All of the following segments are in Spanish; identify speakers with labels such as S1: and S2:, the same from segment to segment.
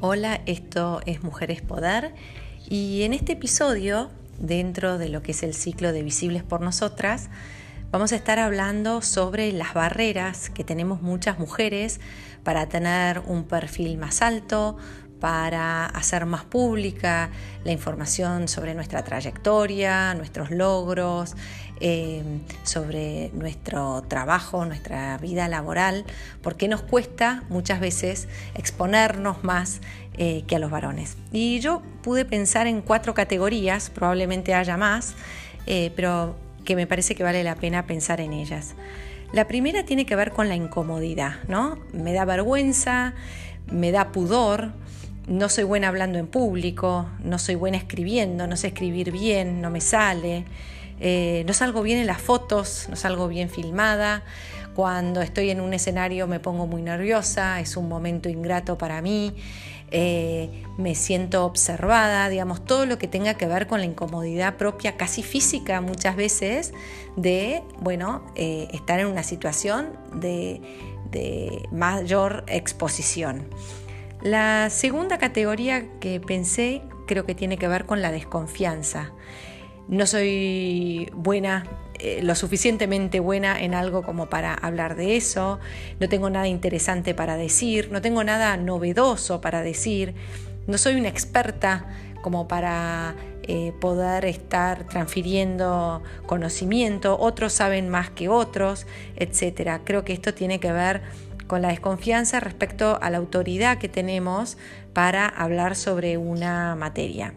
S1: Hola, esto es Mujeres Poder y en este episodio, dentro de lo que es el ciclo de Visibles por Nosotras, vamos a estar hablando sobre las barreras que tenemos muchas mujeres para tener un perfil más alto, para hacer más pública la información sobre nuestra trayectoria, nuestros logros, eh, sobre nuestro trabajo, nuestra vida laboral, porque nos cuesta muchas veces exponernos más eh, que a los varones. Y yo pude pensar en cuatro categorías, probablemente haya más, eh, pero que me parece que vale la pena pensar en ellas. La primera tiene que ver con la incomodidad, ¿no? Me da vergüenza, me da pudor, no soy buena hablando en público, no soy buena escribiendo, no sé escribir bien, no me sale, eh, no salgo bien en las fotos, no salgo bien filmada, cuando estoy en un escenario me pongo muy nerviosa, es un momento ingrato para mí, eh, me siento observada, digamos, todo lo que tenga que ver con la incomodidad propia, casi física muchas veces, de, bueno, eh, estar en una situación de mayor exposición. La segunda categoría que pensé creo que tiene que ver con la desconfianza. No soy buena, eh, lo suficientemente buena en algo como para hablar de eso, no tengo nada interesante para decir, no tengo nada novedoso para decir, no soy una experta como para eh, poder estar transfiriendo conocimiento, otros saben más que otros, etc. Creo que esto tiene que ver con la desconfianza respecto a la autoridad que tenemos para hablar sobre una materia.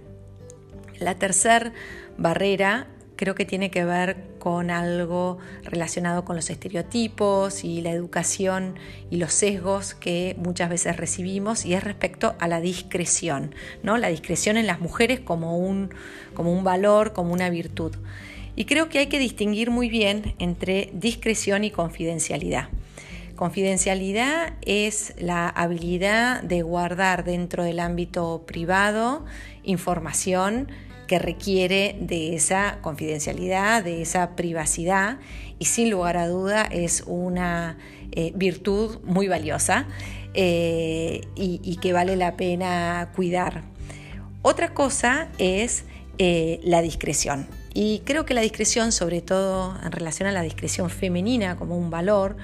S1: La tercera barrera creo que tiene que ver con algo relacionado con los estereotipos y la educación y los sesgos que muchas veces recibimos y es respecto a la discreción, ¿no? La discreción en las mujeres como un, como un valor, como una virtud. Y creo que hay que distinguir muy bien entre discreción y confidencialidad. Confidencialidad es la habilidad de guardar dentro del ámbito privado información que requiere de esa confidencialidad, de esa privacidad y sin lugar a duda es una eh, virtud muy valiosa eh, y, que vale la pena cuidar. Otra cosa es eh, la discreción. Y creo que la discreción, sobre todo en relación a la discreción femenina como un valor,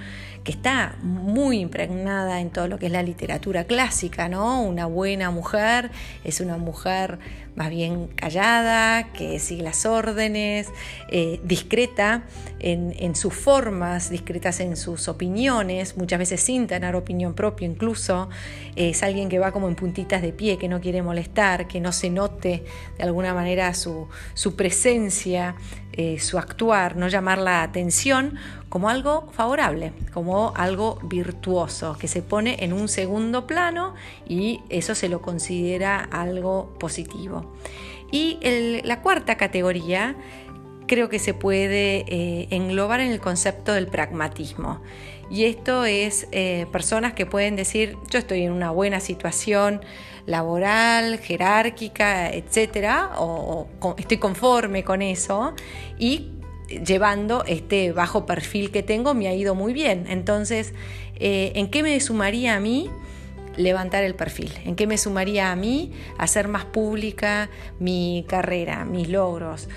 S1: que está muy impregnada en todo lo que es la literatura clásica, ¿no? Una buena mujer es una mujer más bien callada, que sigue las órdenes, eh, discreta en, sus formas, discretas en sus opiniones, muchas veces sin tener opinión propia incluso. es alguien que va como en puntitas de pie, que no quiere molestar, que no se note de alguna manera su, su presencia, eh, su actuar, no llamar la atención como algo favorable, como algo virtuoso, que se pone en un segundo plano y eso se lo considera algo positivo. Y la cuarta categoría creo que se puede eh, englobar en el concepto del pragmatismo. Y esto es eh, personas que pueden decir, yo estoy en una buena situación laboral, jerárquica, etcétera, o, estoy conforme con eso y llevando este bajo perfil que tengo me ha ido muy bien. Entonces, eh, ¿en qué me sumaría a mí? levantar el perfil, en qué me sumaría a mí hacer más pública mi carrera, mis logros.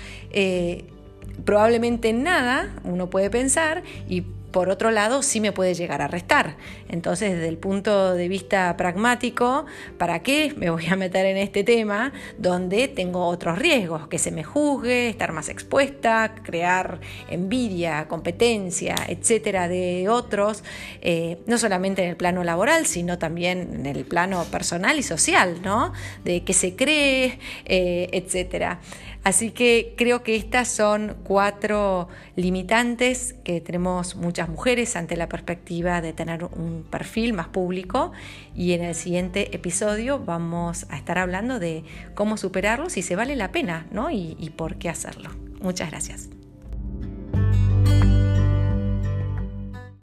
S1: Probablemente nada, uno puede pensar, y por otro lado sí me puede llegar a restar. Entonces, desde el punto de vista pragmático, ¿para qué me voy a meter en este tema donde tengo otros riesgos? Que se me juzgue, estar más expuesta, crear envidia, competencia, etcétera, de otros, eh, no solamente en el plano laboral, sino también en el plano personal y social, ¿no? De qué se cree, eh, etcétera. Así que creo que estas son cuatro limitantes que tenemos muchas mujeres ante la perspectiva de tener un perfil más público y en el siguiente episodio vamos a estar hablando de cómo superarlos y si se vale la pena ¿no? y, y por qué hacerlo. Muchas gracias.